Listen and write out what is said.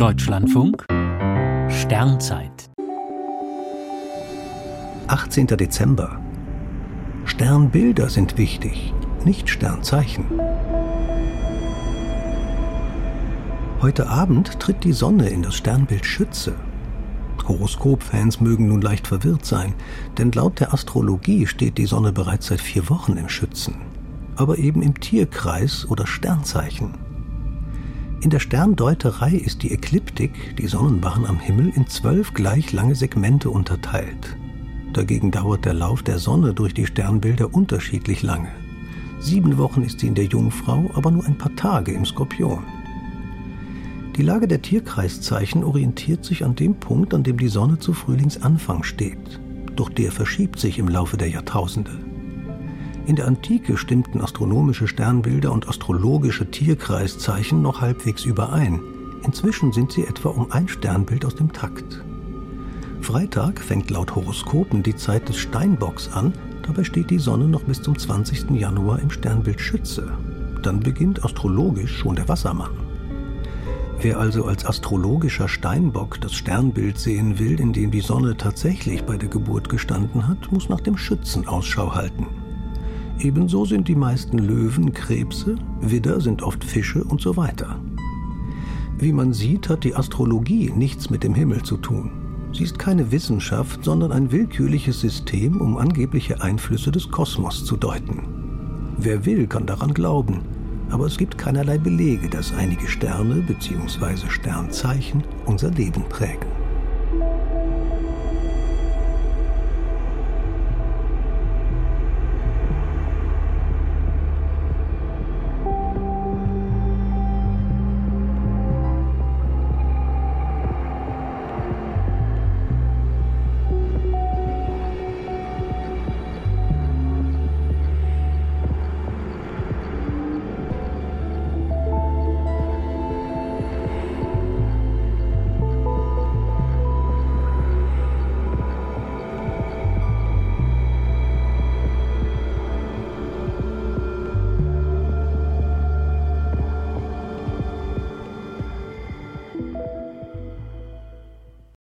Deutschlandfunk Sternzeit 18. Dezember Sternbilder sind wichtig, nicht Sternzeichen. Heute Abend tritt die Sonne in das Sternbild Schütze. Horoskopfans mögen nun leicht verwirrt sein, denn laut der Astrologie steht die Sonne bereits seit vier Wochen im Schützen, aber eben im Tierkreis oder Sternzeichen. In der Sterndeuterei ist die Ekliptik, die Sonnenbahn am Himmel, in zwölf gleich lange Segmente unterteilt. Dagegen dauert der Lauf der Sonne durch die Sternbilder unterschiedlich lange. Sieben Wochen ist sie in der Jungfrau, aber nur ein paar Tage im Skorpion. Die Lage der Tierkreiszeichen orientiert sich an dem Punkt, an dem die Sonne zu Frühlingsanfang steht. Doch der verschiebt sich im Laufe der Jahrtausende. In der Antike stimmten astronomische Sternbilder und astrologische Tierkreiszeichen noch halbwegs überein. Inzwischen sind sie etwa um ein Sternbild aus dem Takt. Freitag fängt laut Horoskopen die Zeit des Steinbocks an, dabei steht die Sonne noch bis zum 20. Januar im Sternbild Schütze. Dann beginnt astrologisch schon der Wassermann. Wer also als astrologischer Steinbock das Sternbild sehen will, in dem die Sonne tatsächlich bei der Geburt gestanden hat, muss nach dem Schützen Ausschau halten. Ebenso sind die meisten Löwen Krebse, Widder sind oft Fische und so weiter. Wie man sieht, hat die Astrologie nichts mit dem Himmel zu tun. Sie ist keine Wissenschaft, sondern ein willkürliches System, um angebliche Einflüsse des Kosmos zu deuten. Wer will, kann daran glauben, aber es gibt keinerlei Belege, dass einige Sterne bzw. Sternzeichen unser Leben prägen.